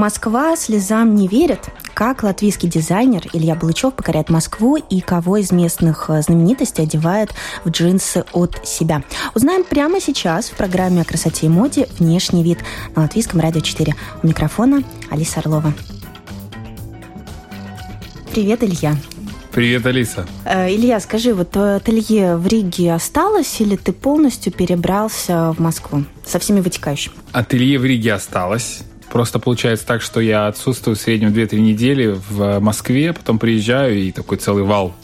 Москва слезам не верит. Как латвийский дизайнер Илья Балычев покоряет Москву и кого из местных э, знаменитостей одевает в джинсы от себя. Узнаем прямо сейчас в программе о красоте и моде «Внешний вид» на Латвийском радио 4. У микрофона Алиса Орлова. Привет, Илья. Привет, Алиса. Э, Илья, скажи, вот ателье в Риге осталось или ты полностью перебрался в Москву со всеми вытекающими? Ателье в Риге осталось. Просто получается так, что я отсутствую в среднем 2-3 недели в Москве, потом приезжаю, и такой целый вал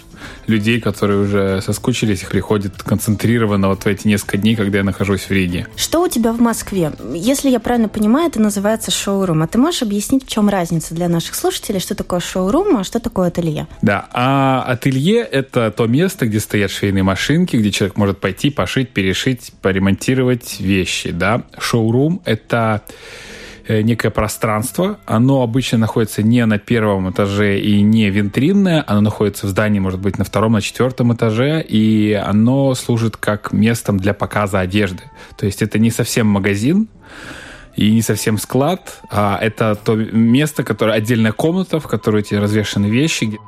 людей, которые уже соскучились, приходят концентрированно вот в эти несколько дней, когда я нахожусь в Риге. Что у тебя в Москве? Если я правильно понимаю, это называется шоурум. А ты можешь объяснить, в чем разница для наших слушателей, что такое шоурум, а что такое ателье? Да, а ателье – это то место, где стоят швейные машинки, где человек может пойти пошить, перешить, поремонтировать вещи, да. Шоурум – это Э, некое пространство. Оно обычно находится не на первом этаже и не витринное, оно находится в здании, может быть, на втором, на четвертом этаже, и оно служит как местом для показа одежды. То есть это не совсем магазин, и не совсем склад, а это то место, которое отдельная комната, в которой эти развешаны вещи.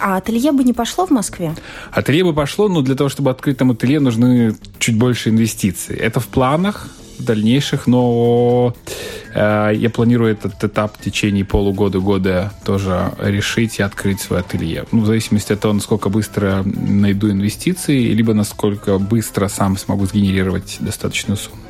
А ателье бы не пошло в Москве? Ателье бы пошло, но для того, чтобы открыть там ателье, нужны чуть больше инвестиций. Это в планах дальнейших, но Э, я планирую этот этап в течение полугода-года тоже решить и открыть свой ателье. Ну, в зависимости от того, насколько быстро найду инвестиции, либо насколько быстро сам смогу сгенерировать достаточную сумму.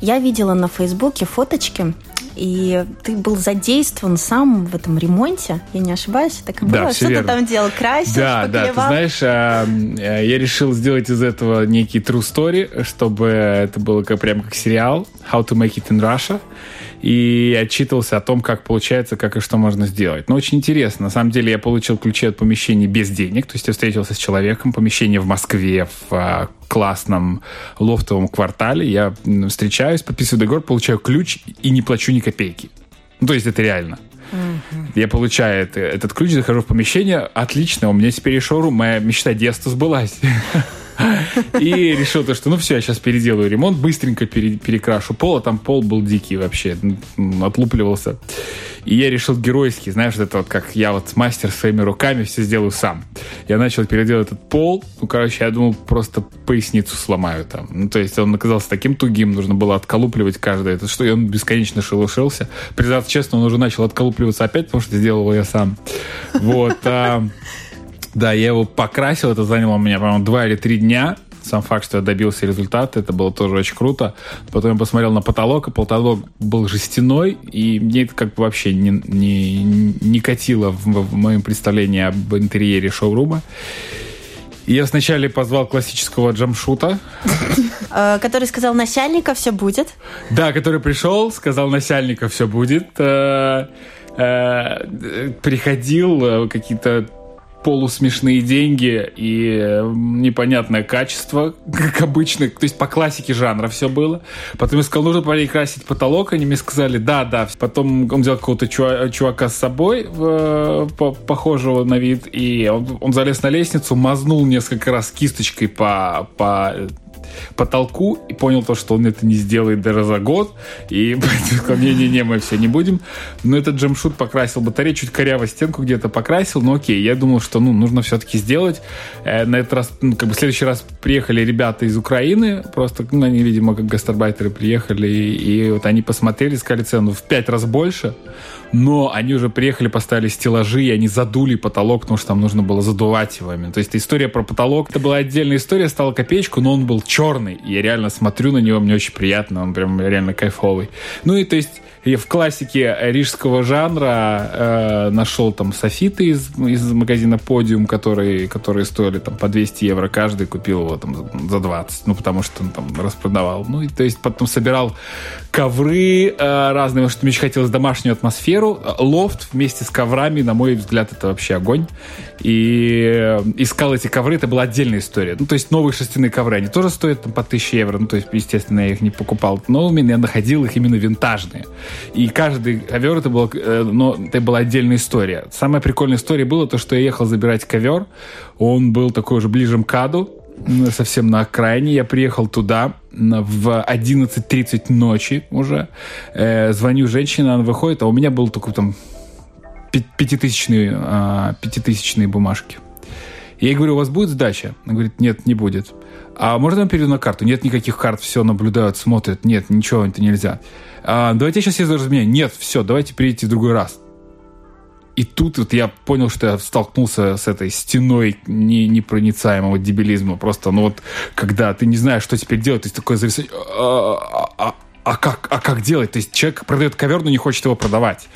Я видела на Фейсбуке фоточки и ты был задействован сам в этом ремонте, я не ошибаюсь, так и было. Да, что верно. ты там делал? Красил, Да, да, ты знаешь, а, э, я решил сделать из этого некий true story, чтобы это было как, прям как сериал How to make it in Russia и отчитывался о том, как получается, как и что можно сделать. Но очень интересно. На самом деле я получил ключи от помещений без денег. То есть я встретился с человеком, помещение в Москве, в а, классном лофтовом квартале. Я встречаюсь, подписываю договор, получаю ключ и не плачу ни копейки. Ну, то есть это реально. Uh-huh. Я получаю это, этот ключ, захожу в помещение, отлично, у меня теперь и шоурум, моя мечта детства сбылась. И решил то, что ну все, я сейчас переделаю ремонт, быстренько пере, перекрашу пол, а там пол был дикий вообще, отлупливался. И я решил геройски, знаешь, это вот как я вот мастер своими руками все сделаю сам. Я начал переделать этот пол, ну, короче, я думал, просто поясницу сломаю там. Ну, то есть он оказался таким тугим, нужно было отколупливать каждое это что, и он бесконечно шелушился. Признаться честно, он уже начал отколупливаться опять, потому что сделал его я сам. Вот. А, да, я его покрасил, это заняло у меня, по-моему, два или три дня. Сам факт, что я добился результата, это было тоже очень круто. Потом я посмотрел на потолок, и потолок был жестяной, и мне это как бы вообще не, не, не катило в, в моем представлении об интерьере шоурума. Я сначала позвал классического джамшута. Э, который сказал, начальника все будет. Да, который пришел, сказал, начальника все будет. Э, э, приходил, какие-то полусмешные деньги и непонятное качество, как обычно. То есть по классике жанра все было. Потом я сказал, нужно перекрасить потолок. Они мне сказали, да, да. Потом он взял какого-то чувака с собой, похожего на вид, и он, он залез на лестницу, мазнул несколько раз кисточкой по, по потолку и понял то, что он это не сделает даже за год. И сказал, не-не-не, мы все не будем. Но этот джемшут покрасил батарею, чуть коряво стенку где-то покрасил, но окей, я думал, что ну, нужно все-таки сделать. Э, на этот раз, ну, как бы в следующий раз приехали ребята из Украины, просто, ну, они, видимо, как гастарбайтеры приехали, и, и вот они посмотрели, сказали цену в пять раз больше но они уже приехали, поставили стеллажи, и они задули потолок, потому что там нужно было задувать его. То есть история про потолок, это была отдельная история, стала копеечку, но он был черный черный. Я реально смотрю на него, мне очень приятно, он прям реально кайфовый. Ну и то есть я в классике рижского жанра э, нашел там софиты из, из магазина Podium, которые, которые стоили там по 200 евро каждый, купил его там за 20, ну потому что он там распродавал. Ну и то есть потом собирал ковры э, разные, потому что мне очень хотелось домашнюю атмосферу. Лофт вместе с коврами, на мой взгляд, это вообще огонь. И э, искал эти ковры, это была отдельная история. Ну то есть новые шерстяные ковры, они тоже стоят там по 1000 евро, ну то есть, естественно, я их не покупал новыми, я находил их именно винтажные. И каждый ковер это, был, э, но это была отдельная история. Самая прикольная история была то, что я ехал забирать ковер. Он был такой уже ближе к КАДу, совсем на окраине. Я приехал туда в 11.30 ночи уже. Э, звоню женщине, она выходит, а у меня был такой там пятитысячные, а, пятитысячные бумажки. Я ей говорю, у вас будет сдача? Она говорит, нет, не будет. А можно я перейду на карту? Нет никаких карт, все наблюдают, смотрят. Нет, ничего, это нельзя. А, давайте я сейчас я разменяю. Нет, все, давайте перейдите в другой раз. И тут вот я понял, что я столкнулся с этой стеной не, непроницаемого дебилизма. Просто, ну вот, когда ты не знаешь, что теперь делать, то есть такое зависание, а, а, а, а как, а как делать? То есть человек продает ковер, но не хочет его продавать.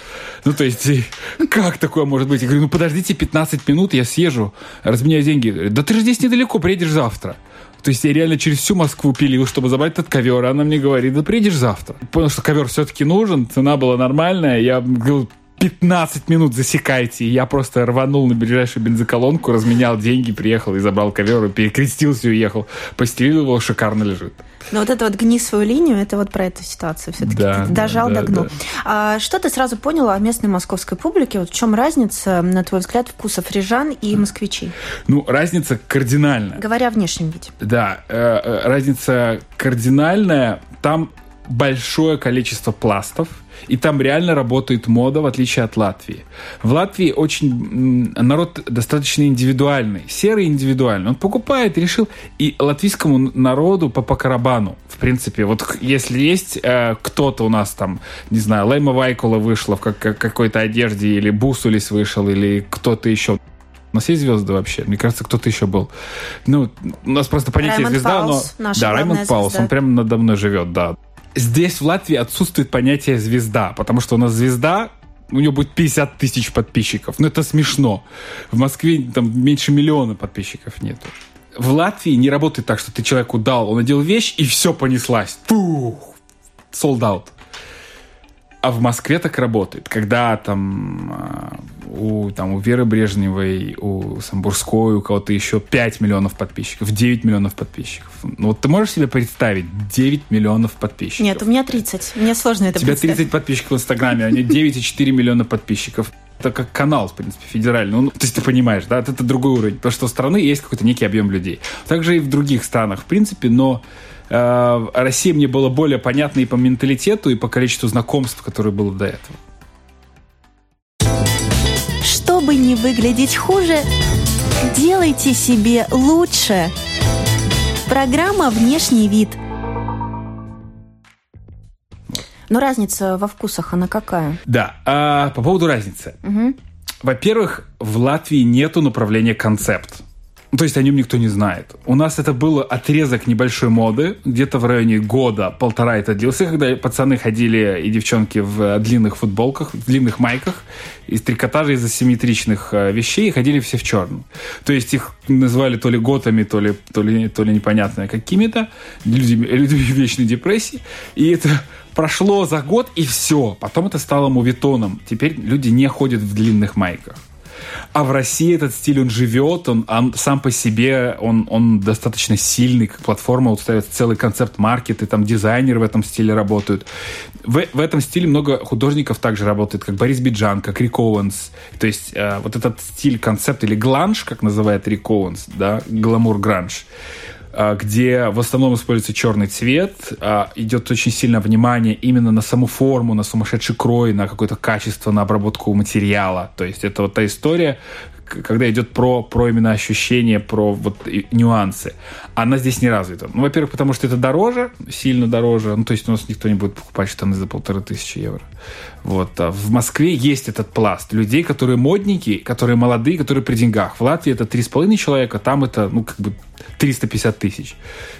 Ну, то есть, как такое может быть? Я говорю, ну, подождите 15 минут, я съезжу, разменяю деньги. Да ты же здесь недалеко, приедешь завтра. То есть я реально через всю Москву пилил, чтобы забрать этот ковер. Она мне говорит, да приедешь завтра. Понял, что ковер все-таки нужен, цена была нормальная. Я говорил, 15 минут засекайте. И я просто рванул на ближайшую бензоколонку, разменял деньги, приехал и забрал ковер, и перекрестился и уехал. Постелил его, шикарно лежит. Но вот это вот гни свою линию, это вот про эту ситуацию все-таки. Да, дожал, да, догнул. Да. А, что ты сразу поняла о местной московской публике? Вот в чем разница, на твой взгляд, вкусов рижан и москвичей? Ну, разница кардинальная. Говоря о внешнем виде. Да, э, э, разница кардинальная. Там большое количество пластов, и там реально работает мода, в отличие от Латвии. В Латвии очень народ достаточно индивидуальный, серый индивидуальный. Он покупает, решил. И латвийскому народу по, по карабану, в принципе, вот если есть э, кто-то у нас там, не знаю, Лейма Вайкула вышла в как, как, какой-то одежде, или Бусулис вышел, или кто-то еще. У нас есть звезды вообще? Мне кажется, кто-то еще был. Ну, у нас просто понятие Раймонд звезда, Паулс, но... Да, Раймонд Паулс, звезда. он прямо надо мной живет, да. Здесь, в Латвии, отсутствует понятие звезда, потому что у нас звезда у него будет 50 тысяч подписчиков. Ну, это смешно. В Москве там меньше миллиона подписчиков нету. В Латвии не работает так, что ты человеку дал, он надел вещь, и все понеслась. Пух! Sold out. А в Москве так работает, когда там а, у, там, у Веры Брежневой, у Самбурской, у кого-то еще 5 миллионов подписчиков, 9 миллионов подписчиков. Ну вот ты можешь себе представить 9 миллионов подписчиков? Нет, у меня 30. Мне сложно это У тебя представить. 30 подписчиков в Инстаграме, а у него 9,4 миллиона подписчиков. Это как канал, в принципе, федеральный. Ну, то есть ты понимаешь, да, это другой уровень. Потому что у страны есть какой-то некий объем людей. Также и в других странах, в принципе, но Россия мне была более понятна и по менталитету, и по количеству знакомств, которые было до этого. Чтобы не выглядеть хуже, делайте себе лучше. Программа «Внешний вид». Но разница во вкусах, она какая? Да, а по поводу разницы. Во-первых, в Латвии нету направления концепт. Ну, То есть о нем никто не знает. У нас это был отрезок небольшой моды, где-то в районе года, полтора это длился, когда пацаны ходили и девчонки в длинных футболках, в длинных майках, из трикотажа, из асимметричных э, вещей, и ходили все в черном. То есть их называли то ли готами, то ли, то ли, то ли непонятно какими-то, людьми, людьми вечной депрессии. И это прошло за год, и все. Потом это стало моветоном. Теперь люди не ходят в длинных майках. А в России этот стиль, он живет, он, он сам по себе, он, он достаточно сильный, как платформа, вот ставят целый концепт маркеты, там дизайнеры в этом стиле работают. В, в этом стиле много художников также работает, как Борис Биджан, как Рик Оуэнс. То есть э, вот этот стиль, концепт или glunge, как называет Рик Оуэнс, да, гламур-гранж, а, где в основном используется черный цвет, а, идет очень сильно внимание именно на саму форму, на сумасшедший крой, на какое-то качество, на обработку материала. То есть это вот та история, когда идет про, про именно ощущения, про вот нюансы. Она здесь не развита. Ну, во-первых, потому что это дороже, сильно дороже. Ну, то есть у нас никто не будет покупать штаны за полторы тысячи евро. Вот. А в Москве есть этот пласт людей, которые модники, которые молодые, которые при деньгах. В Латвии это три с половиной человека, там это, ну, как бы 350 тысяч.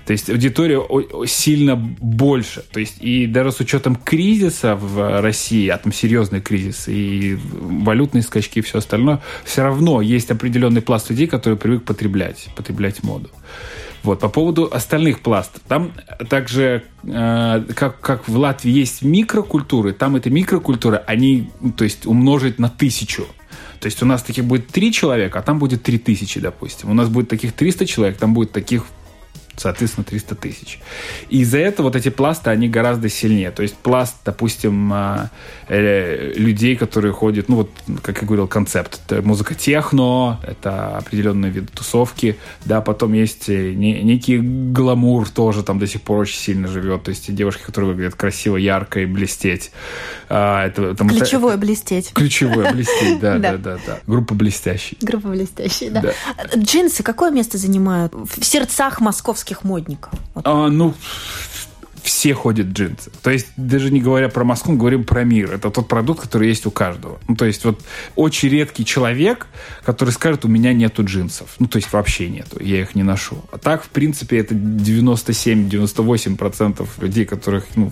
То есть аудитория сильно больше. То есть и даже с учетом кризиса в России, а там серьезный кризис, и валютные скачки и все остальное, все равно есть определенный пласт людей, которые привык потреблять, потреблять моду. Вот, по поводу остальных пластов. Там также, э, как, как в Латвии есть микрокультуры, там эти микрокультуры, они, ну, то есть, умножить на тысячу. То есть у нас таких будет три человека, а там будет три тысячи, допустим. У нас будет таких 300 человек, там будет таких соответственно, 300 тысяч. И из-за этого вот эти пласты, они гораздо сильнее. То есть пласт, допустим, а, э, людей, которые ходят, ну вот, как я говорил, концепт. Это музыка техно, это определенные виды тусовки, да, потом есть э, не, некий гламур тоже там до сих пор очень сильно живет. То есть девушки, которые выглядят красиво, ярко и блестеть. А, это, там, ключевое это, блестеть. Ключевое блестеть, да, да, да, да. Группа блестящий. Группа блестящий, да. Джинсы какое место занимают в сердцах московских московских модников? Вот. А, ну, все ходят джинсы. То есть, даже не говоря про Москву, мы говорим про мир. Это тот продукт, который есть у каждого. Ну, то есть, вот очень редкий человек, который скажет, у меня нету джинсов. Ну, то есть, вообще нету, я их не ношу. А так, в принципе, это 97-98% людей, которых, ну,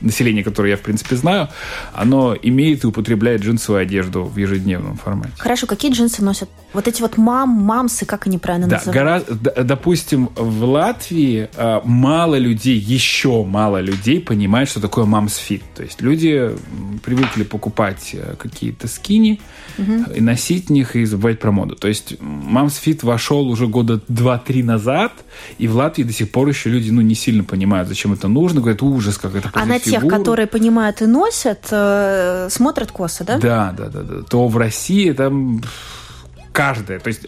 население, которое я, в принципе, знаю, оно имеет и употребляет джинсовую одежду в ежедневном формате. Хорошо, какие джинсы носят? Вот эти вот мам, мамсы, как они правильно да, называют? Гора... Допустим, в Латвии э, мало людей, еще мало людей понимают, что такое мамсфит. То есть люди привыкли покупать э, какие-то скини угу. и носить них и забывать про моду. То есть мамсфит вошел уже года 2-3 назад, и в Латвии до сих пор еще люди ну, не сильно понимают, зачем это нужно. Говорят, ужас, как это А на фигуру. тех, которые понимают и носят, э, смотрят косо, да? Да, да, да, да. То в России там каждая. То есть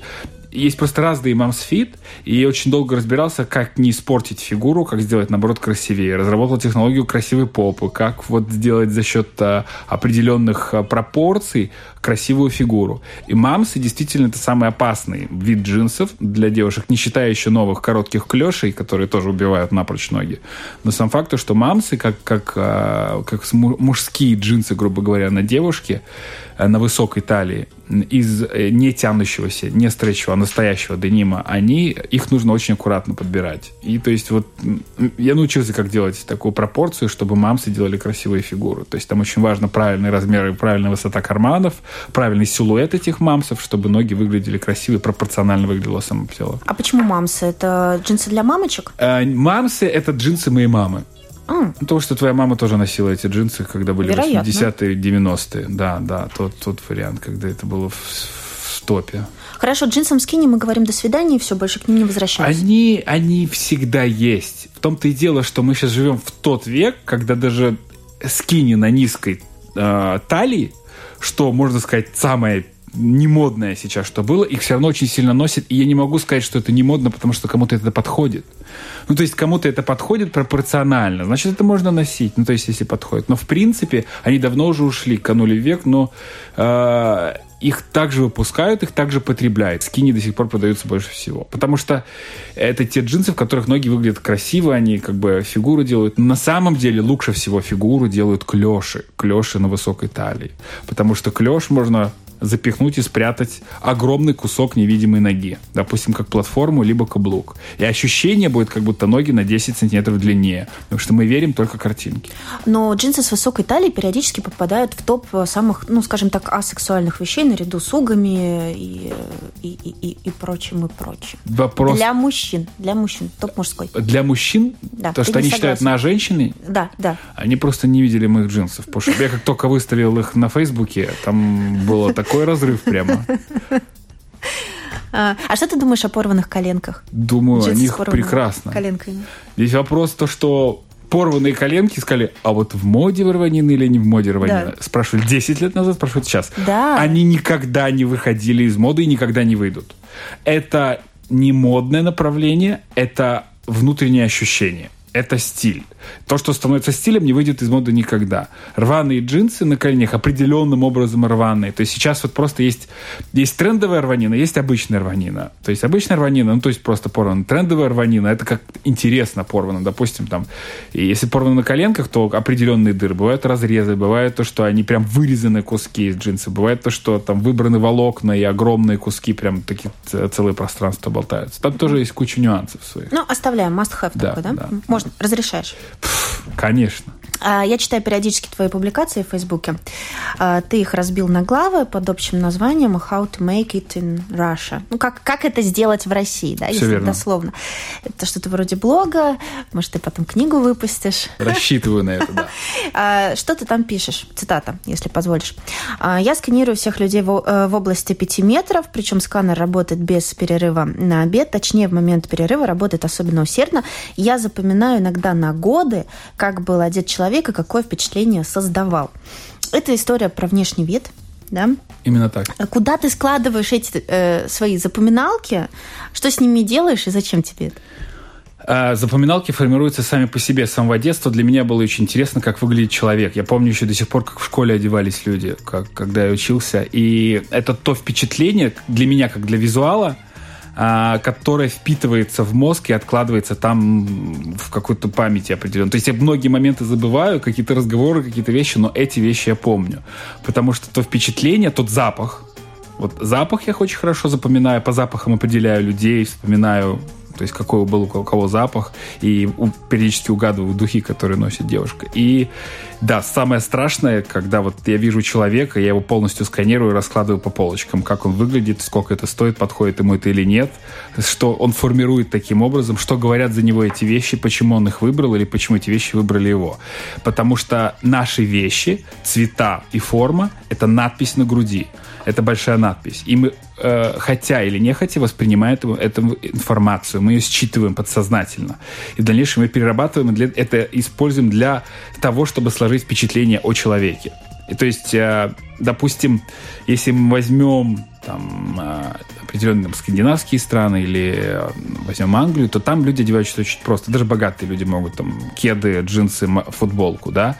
есть просто разные мамсфит, и я очень долго разбирался, как не испортить фигуру, как сделать, наоборот, красивее. Разработал технологию красивой попы, как вот сделать за счет а, определенных а, пропорций красивую фигуру. И мамсы действительно это самый опасный вид джинсов для девушек, не считая еще новых коротких клешей, которые тоже убивают напрочь ноги. Но сам факт, что мамсы, как, как, а, как мужские джинсы, грубо говоря, на девушке, Э, на высокой талии из э, не тянущегося, не стречевого, а настоящего денима, они, их нужно очень аккуратно подбирать. И то есть вот я научился, как делать такую пропорцию, чтобы мамсы делали красивые фигуры. То есть там очень важно правильный размер и правильная высота карманов, правильный силуэт этих мамсов, чтобы ноги выглядели красиво пропорционально выглядело само тело. А почему мамсы? Это джинсы для мамочек? Э, мамсы — это джинсы моей мамы. А. То, что твоя мама тоже носила эти джинсы, когда были Вероятно. 80-е, 90-е. Да, да, тот, тот вариант, когда это было в, в стопе. Хорошо, джинсам скини мы говорим до свидания, и все, больше к ним не возвращаемся. Они, они всегда есть. В том-то и дело, что мы сейчас живем в тот век, когда даже скини на низкой э, талии, что, можно сказать, самое не модное сейчас, что было, их все равно очень сильно носят, и я не могу сказать, что это не модно, потому что кому-то это подходит. Ну, то есть кому-то это подходит пропорционально, значит, это можно носить, ну, то есть если подходит. Но, в принципе, они давно уже ушли, канули век, но э, их также выпускают, их также потребляют. Скини до сих пор продаются больше всего. Потому что это те джинсы, в которых ноги выглядят красиво, они как бы фигуру делают. На самом деле лучше всего фигуру делают клеши. Клеши на высокой талии. Потому что клеш можно запихнуть и спрятать огромный кусок невидимой ноги. Допустим, как платформу, либо каблук. И ощущение будет, как будто ноги на 10 сантиметров длиннее. Потому что мы верим только картинке. Но джинсы с высокой талией периодически попадают в топ самых, ну, скажем так, асексуальных вещей наряду с угами и, и, и, и, и прочим, и прочим. Вопрос... Для мужчин. Для мужчин. Топ мужской. Для мужчин? Да. То, что они согласен. считают на женщины? Да, да. Они просто не видели моих джинсов. Потому что я как только выставил их на Фейсбуке, там было так такой разрыв прямо. А, а что ты думаешь о порванных коленках? Думаю Джинсы о них прекрасно. Коленками. Здесь вопрос то, что порванные коленки сказали, а вот в моде рванины или не в моде рванины? Да. Спрашивали 10 лет назад, спрашивают сейчас. Да. Они никогда не выходили из моды и никогда не выйдут. Это не модное направление, это внутреннее ощущение это стиль. То, что становится стилем, не выйдет из моды никогда. Рваные джинсы на коленях определенным образом рваные. То есть сейчас вот просто есть, есть трендовая рванина, есть обычная рванина. То есть обычная рванина, ну то есть просто порвана. Трендовая рванина, это как интересно порвано. Допустим, там, если порвано на коленках, то определенные дыры. Бывают разрезы, бывает то, что они прям вырезаны куски из джинса. Бывает то, что там выбраны волокна и огромные куски, прям такие целые пространства болтаются. Там тоже есть куча нюансов своих. Ну, оставляем must-have да, такой, да? да? Можно, разрешаешь? Пфф, конечно. А, я читаю периодически твои публикации в Фейсбуке. А, ты их разбил на главы под общим названием «How to make it in Russia». Ну, как, как это сделать в России, да, Все если верно. дословно. Это что-то вроде блога, может, ты потом книгу выпустишь. Рассчитываю на это, да. А, что ты там пишешь? Цитата, если позволишь. «Я сканирую всех людей э, в области 5 метров, причем сканер работает без перерыва на обед, точнее, в момент перерыва работает особенно усердно. Я запоминаю иногда на годы, как был одет человек человека, какое впечатление создавал. Это история про внешний вид, да? Именно так. Куда ты складываешь эти э, свои запоминалки? Что с ними делаешь и зачем тебе это? А, запоминалки формируются сами по себе с самого детства. Для меня было очень интересно, как выглядит человек. Я помню еще до сих пор, как в школе одевались люди, как, когда я учился. И это то впечатление для меня, как для визуала – которая впитывается в мозг и откладывается там в какой-то памяти определенной. То есть я многие моменты забываю, какие-то разговоры, какие-то вещи, но эти вещи я помню. Потому что то впечатление, тот запах, вот запах я очень хорошо запоминаю, по запахам определяю людей, вспоминаю то есть какой был у кого запах, и периодически угадываю духи, которые носит девушка. И да, самое страшное, когда вот я вижу человека, я его полностью сканирую, раскладываю по полочкам, как он выглядит, сколько это стоит, подходит ему это или нет, что он формирует таким образом, что говорят за него эти вещи, почему он их выбрал или почему эти вещи выбрали его. Потому что наши вещи, цвета и форма — это надпись на груди. Это большая надпись. И мы, э, хотя или не хотя, воспринимаем эту, эту информацию. Мы ее считываем подсознательно. И в дальнейшем мы перерабатываем и это используем для того, чтобы сложить впечатление о человеке. И то есть, э, допустим, если мы возьмем там, э, определенные скандинавские страны или возьмем Англию, то там люди одеваются очень просто. Даже богатые люди могут там кеды, джинсы, футболку, да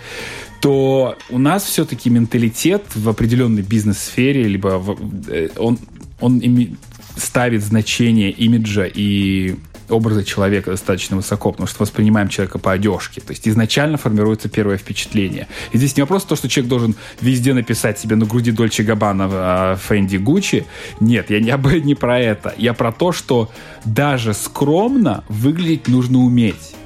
то у нас все-таки менталитет в определенной бизнес-сфере, либо в, э, он, он ими, ставит значение имиджа и образа человека достаточно высоко, потому что воспринимаем человека по одежке. То есть изначально формируется первое впечатление. И здесь не вопрос то, что человек должен везде написать себе на груди Дольче Габбана, Фэнди, Гуччи. Нет, я не, об, не про это. Я про то, что даже скромно выглядеть нужно уметь.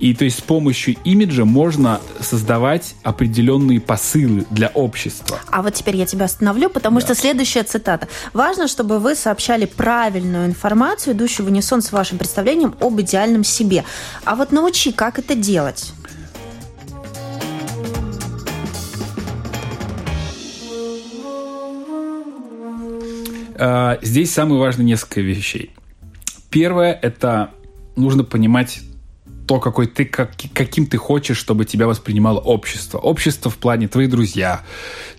И то есть с помощью имиджа можно создавать определенные посылы для общества. А вот теперь я тебя остановлю, потому да. что следующая цитата. Важно, чтобы вы сообщали правильную информацию, идущую в унисон с вашим представлением об идеальном себе. А вот научи, как это делать. А, здесь самые важные несколько вещей. Первое – это нужно понимать то, какой ты, как, каким ты хочешь, чтобы тебя воспринимало общество. Общество в плане твои друзья,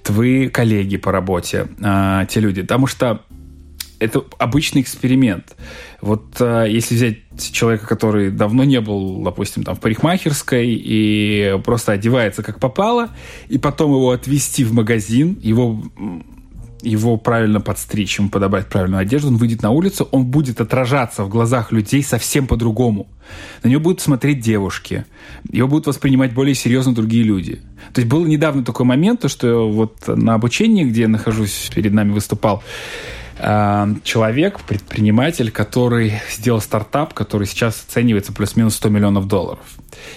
твои коллеги по работе, э, те люди. Потому что это обычный эксперимент. Вот э, если взять человека, который давно не был, допустим, там в парикмахерской и просто одевается как попало, и потом его отвезти в магазин, его его правильно подстричь, ему подобрать правильную одежду, он выйдет на улицу, он будет отражаться в глазах людей совсем по-другому. На него будут смотреть девушки, его будут воспринимать более серьезно другие люди. То есть был недавно такой момент, то, что вот на обучении, где я нахожусь, перед нами выступал э, человек, предприниматель, который сделал стартап, который сейчас оценивается плюс-минус 100 миллионов долларов.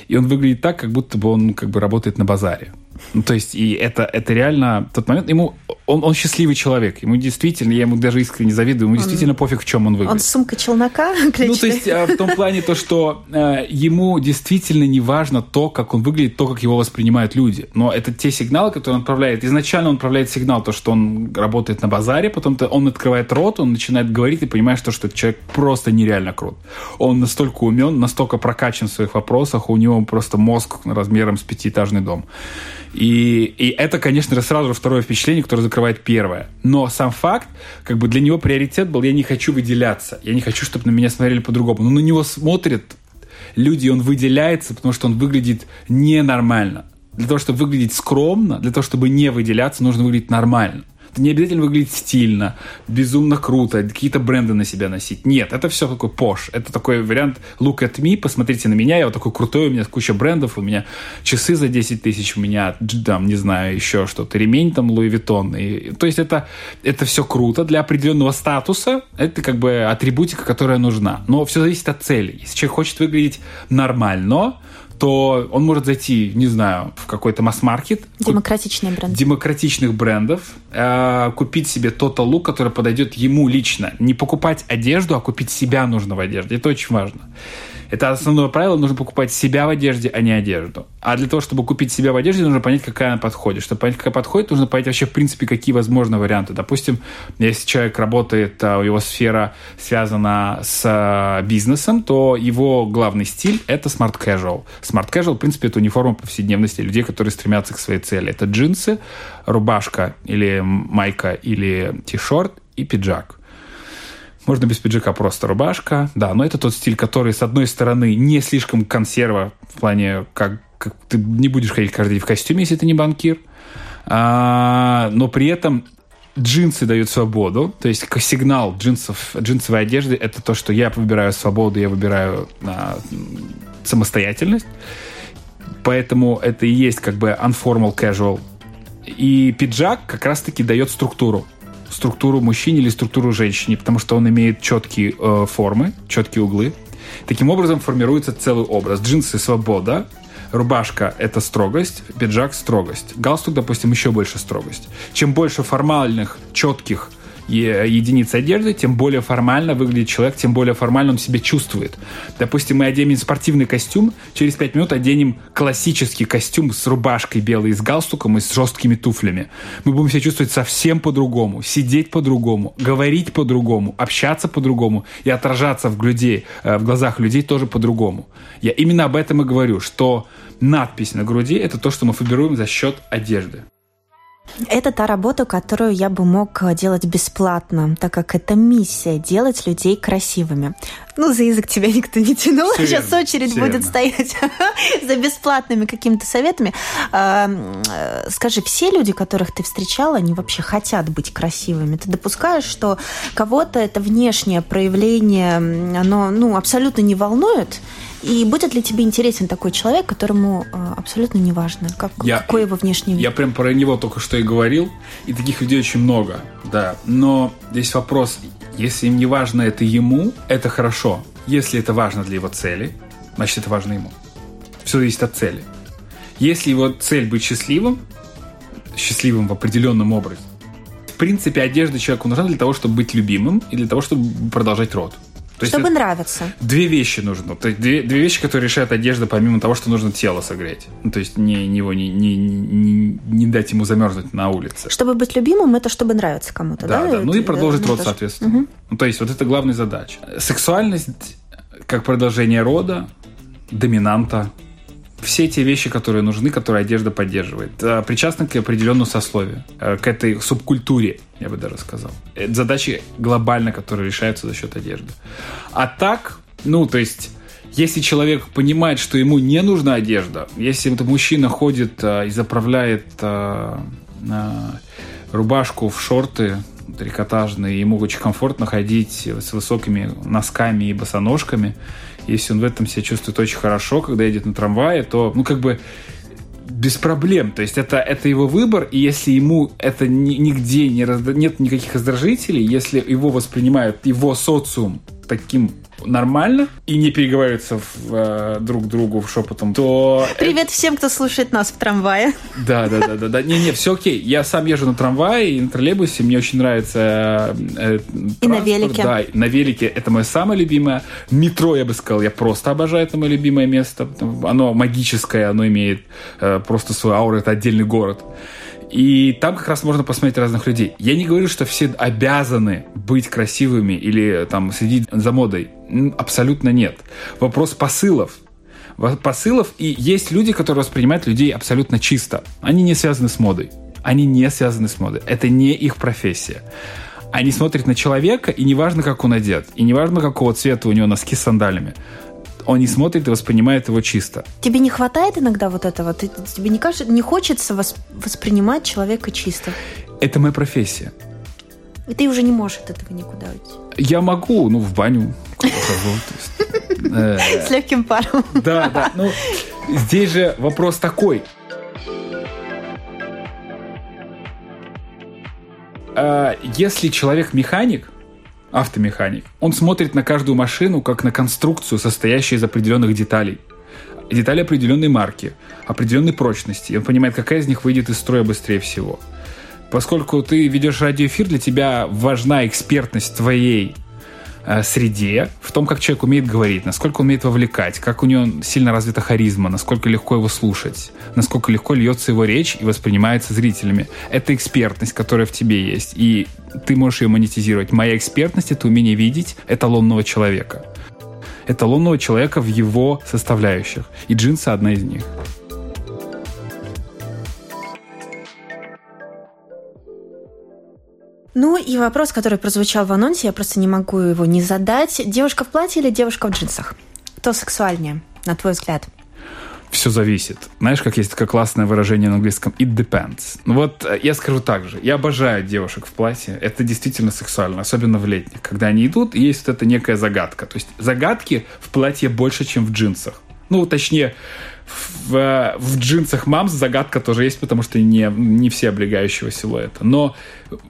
И он выглядит так, как будто бы он как бы работает на базаре. Ну, то есть, и это, это реально тот момент, ему, он, он счастливый человек, ему действительно, я ему даже искренне завидую, ему он, действительно пофиг, в чем он выглядит. Он сумка челнока кличка. Ну, то есть, а, в том плане то, что э, ему действительно не важно то, как он выглядит, то, как его воспринимают люди. Но это те сигналы, которые он отправляет. Изначально он отправляет сигнал, то, что он работает на базаре, потом -то он открывает рот, он начинает говорить и понимаешь, то, что этот человек просто нереально крут. Он настолько умен, настолько прокачан в своих вопросах, у него просто мозг размером с пятиэтажный дом. И, и это, конечно, сразу же второе впечатление, которое закрывает первое. Но сам факт, как бы для него приоритет был, я не хочу выделяться, я не хочу, чтобы на меня смотрели по-другому. Но на него смотрят люди, он выделяется, потому что он выглядит ненормально. Для того, чтобы выглядеть скромно, для того, чтобы не выделяться, нужно выглядеть нормально не обязательно выглядеть стильно, безумно круто, какие-то бренды на себя носить. Нет, это все такой пош. Это такой вариант look at me, посмотрите на меня, я вот такой крутой, у меня куча брендов, у меня часы за 10 тысяч, у меня, там, не знаю, еще что-то, ремень там Louis Vuitton. И, то есть это, это все круто для определенного статуса, это как бы атрибутика, которая нужна. Но все зависит от цели. Если человек хочет выглядеть нормально, то он может зайти, не знаю, в какой-то масс-маркет. Демократичный бренд. Демократичных брендов. Э, купить себе тот лук, который подойдет ему лично. Не покупать одежду, а купить себя нужно в одежде. Это очень важно. Это основное правило, нужно покупать себя в одежде, а не одежду. А для того, чтобы купить себя в одежде, нужно понять, какая она подходит. Чтобы понять, какая подходит, нужно понять вообще, в принципе, какие возможны варианты. Допустим, если человек работает, а, его сфера связана с а, бизнесом, то его главный стиль — это smart casual. Smart casual, в принципе, это униформа повседневности людей, которые стремятся к своей цели. Это джинсы, рубашка или майка или ти-шорт и пиджак. Можно без пиджака просто рубашка. Да, но это тот стиль, который, с одной стороны, не слишком консерва в плане, как, как ты не будешь ходить каждый день в костюме, если ты не банкир. А, но при этом джинсы дают свободу, то есть сигнал джинсов, джинсовой одежды это то, что я выбираю свободу, я выбираю а, самостоятельность, поэтому это и есть как бы unformal casual. И пиджак как раз-таки дает структуру структуру мужчине или структуру женщине, потому что он имеет четкие э, формы, четкие углы. Таким образом формируется целый образ. Джинсы — свобода, рубашка — это строгость, пиджак — строгость. Галстук, допустим, еще больше строгость. Чем больше формальных, четких единиц одежды, тем более формально выглядит человек, тем более формально он себя чувствует. Допустим, мы оденем спортивный костюм, через пять минут оденем классический костюм с рубашкой белой, с галстуком и с жесткими туфлями. Мы будем себя чувствовать совсем по-другому, сидеть по-другому, говорить по-другому, общаться по-другому и отражаться в, людей, э, в глазах людей тоже по-другому. Я именно об этом и говорю, что надпись на груди – это то, что мы формируем за счет одежды. Это та работа, которую я бы мог э, делать бесплатно, так как это миссия – делать людей красивыми. Ну, за язык тебя никто не тянул, все сейчас верно, очередь будет верно. стоять за бесплатными какими-то советами. Э, скажи, все люди, которых ты встречала, они вообще хотят быть красивыми? Ты допускаешь, что кого-то это внешнее проявление, оно ну, абсолютно не волнует, и будет ли тебе интересен такой человек, которому э, абсолютно не важно, как, я, какой его внешний вид? Я прям про него только что и говорил, и таких людей очень много, да. Но здесь вопрос, если им не важно это ему, это хорошо. Если это важно для его цели, значит это важно ему. Все зависит от цели. Если его цель быть счастливым, счастливым в определенном образе, в принципе, одежда человеку нужна для того, чтобы быть любимым и для того, чтобы продолжать род. То Чтобы есть нравиться. Две вещи нужно. То есть две, две вещи, которые решают одежда, помимо того, что нужно тело согреть. Ну, то есть не, не, не, не, не, не дать ему замерзнуть на улице. Чтобы быть любимым, это чтобы нравиться кому-то, да? Да, да. Ну и продолжить да, род, тоже. соответственно. Угу. Ну, то есть вот это главная задача. Сексуальность как продолжение рода, доминанта, все те вещи, которые нужны, которые одежда поддерживает. Э, причастны к определенному сословию, э, к этой субкультуре, я бы даже сказал. Это задачи глобально, которые решаются за счет одежды. А так, ну, то есть... Если человек понимает, что ему не нужна одежда, если этот мужчина ходит э, и заправляет э, рубашку в шорты трикотажные, ему очень комфортно ходить с высокими носками и босоножками, если он в этом себя чувствует очень хорошо, когда едет на трамвае, то, ну, как бы без проблем. То есть это, это его выбор, и если ему это ни, нигде не разда... нет никаких раздражителей, если его воспринимают его социум таким нормально и не переговариваются в, э, друг другу в шепотом, то... Привет всем, кто слушает нас в трамвае. Да, да, да, да, да. Не-не, все окей. Я сам езжу на трамвае и на троллейбусе, мне очень нравится э, И на велике. Да, на велике это мое самое любимое. Метро, я бы сказал, я просто обожаю, это мое любимое место. Оно магическое, оно имеет э, просто свою ауру, это отдельный город. И там как раз можно посмотреть разных людей. Я не говорю, что все обязаны быть красивыми или там следить за модой. Абсолютно нет. Вопрос посылов. Посылов, и есть люди, которые воспринимают людей абсолютно чисто. Они не связаны с модой. Они не связаны с модой. Это не их профессия. Они смотрят на человека, и неважно, как он одет, и неважно, какого цвета у него носки с сандалями Он не смотрит и воспринимает его чисто. Тебе не хватает иногда вот этого? Ты, тебе не, кажется, не хочется вос, воспринимать человека чисто? Это моя профессия. И ты уже не можешь от этого никуда уйти? Я могу, ну, в баню. Э, С легким паром. Да, да. Ну, здесь же вопрос такой. А, если человек механик, автомеханик, он смотрит на каждую машину как на конструкцию, состоящую из определенных деталей. Детали определенной марки, определенной прочности. И он понимает, какая из них выйдет из строя быстрее всего. Поскольку ты ведешь радиоэфир, для тебя важна экспертность твоей Э, среде, в том, как человек умеет говорить, насколько умеет вовлекать, как у него сильно развита харизма, насколько легко его слушать, насколько легко льется его речь и воспринимается зрителями. Это экспертность, которая в тебе есть, и ты можешь ее монетизировать. Моя экспертность — это умение видеть эталонного человека. Эталонного человека в его составляющих. И джинсы — одна из них. Ну и вопрос, который прозвучал в анонсе, я просто не могу его не задать. Девушка в платье или девушка в джинсах? Кто сексуальнее, на твой взгляд? Все зависит. Знаешь, как есть такое классное выражение на английском «it depends». Ну вот э, я скажу так же. Я обожаю девушек в платье. Это действительно сексуально, особенно в летних. Когда они идут, есть вот эта некая загадка. То есть загадки в платье больше, чем в джинсах. Ну, точнее, в, в джинсах мамс загадка тоже есть, потому что не, не все облегающего силуэта. Но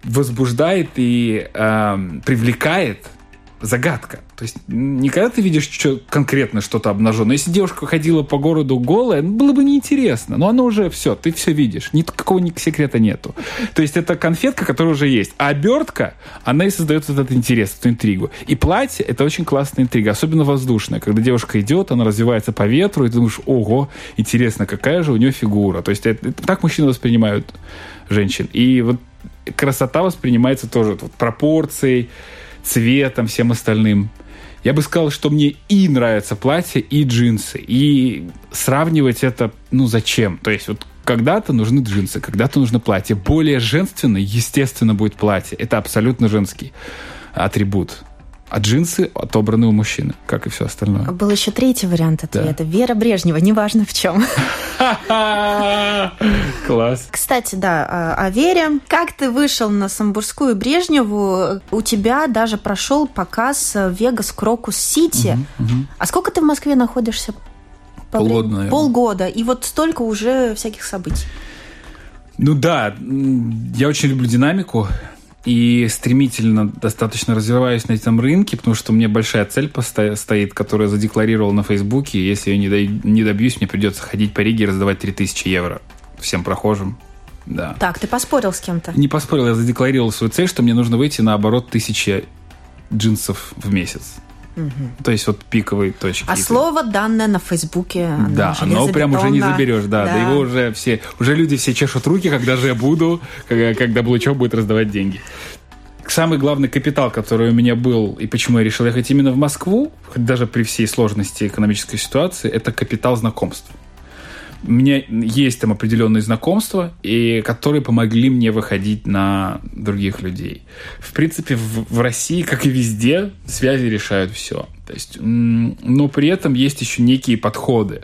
возбуждает и э, привлекает загадка. То есть не когда ты видишь что, конкретно что-то обнаженное. Если девушка ходила по городу голая, ну, было бы неинтересно. Но оно уже все, ты все видишь. Никакого ни секрета нету. То есть это конфетка, которая уже есть. А обертка, она и создает этот интерес, эту интригу. И платье — это очень классная интрига, особенно воздушная. Когда девушка идет, она развивается по ветру, и ты думаешь, ого, интересно, какая же у нее фигура. То есть это, так мужчины воспринимают женщин. И вот красота воспринимается тоже вот, пропорцией, цветом, всем остальным. Я бы сказал, что мне и нравятся платья, и джинсы. И сравнивать это, ну, зачем? То есть вот когда-то нужны джинсы, когда-то нужно платье. Более женственное, естественно, будет платье. Это абсолютно женский атрибут а джинсы отобраны у мужчины, как и все остальное. Был еще третий вариант ответа. Да. Вера Брежнева, неважно в чем. Класс. Кстати, да, а, о Вере. Как ты вышел на Самбурскую Брежневу, у тебя даже прошел показ Вегас Крокус Сити. А сколько ты в Москве находишься? Полгода. Полгода. И вот столько уже всяких событий. Ну да, я очень люблю динамику и стремительно достаточно развиваюсь на этом рынке, потому что у меня большая цель стоит, которую я задекларировал на Фейсбуке. Если я не добьюсь, мне придется ходить по Риге и раздавать 3000 евро всем прохожим. Да. Так, ты поспорил с кем-то? Не поспорил, я задекларировал свою цель, что мне нужно выйти на оборот тысячи джинсов в месяц. Угу. То есть вот пиковые точки. А слово данное на Фейсбуке. Да, но прям уже не заберешь, да, да. Да его уже все, уже люди все чешут руки, когда же я буду, когда, когда Блучев будет раздавать деньги. Самый главный капитал, который у меня был, и почему я решил ехать именно в Москву, даже при всей сложности экономической ситуации, это капитал знакомств у меня есть там определенные знакомства, и которые помогли мне выходить на других людей. В принципе, в, в России, как и везде, связи решают все. То есть, но при этом есть еще некие подходы.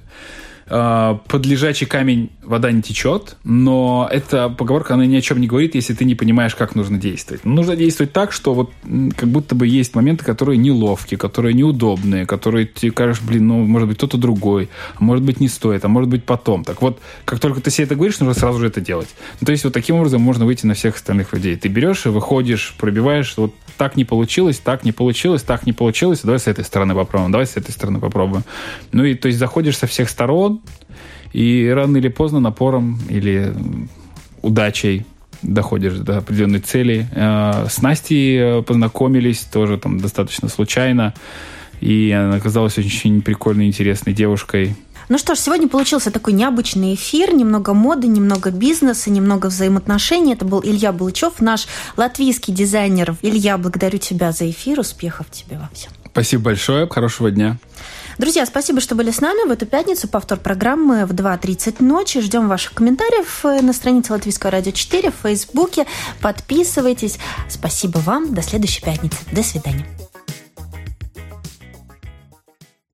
А, под лежачий камень вода не течет, но эта поговорка, она ни о чем не говорит, если ты не понимаешь, как нужно действовать. Нужно действовать так, что вот как будто бы есть моменты, которые неловкие, которые неудобные, которые тебе кажешь, блин, ну, может быть, кто-то другой, а может быть, не стоит, а может быть, потом. Так вот, как только ты себе это говоришь, нужно сразу же это делать. Ну, то есть вот таким образом можно выйти на всех остальных людей. Ты берешь и выходишь, пробиваешь, вот так не получилось, так не получилось, так не получилось, давай с этой стороны попробуем, давай с этой стороны попробуем. Ну и то есть заходишь со всех сторон, и рано или поздно напором или удачей доходишь до определенной цели. Э, с Настей э, познакомились тоже там достаточно случайно. И она оказалась очень прикольной, интересной девушкой. Ну что ж, сегодня получился такой необычный эфир. Немного моды, немного бизнеса, немного взаимоотношений. Это был Илья Булычев, наш латвийский дизайнер. Илья, благодарю тебя за эфир. Успехов тебе во всем. Спасибо большое. Хорошего дня. Друзья, спасибо, что были с нами в эту пятницу. Повтор программы в 2.30 ночи. Ждем ваших комментариев э, на странице Латвийского радио 4 в Фейсбуке. Подписывайтесь. Спасибо вам. До следующей пятницы. До свидания.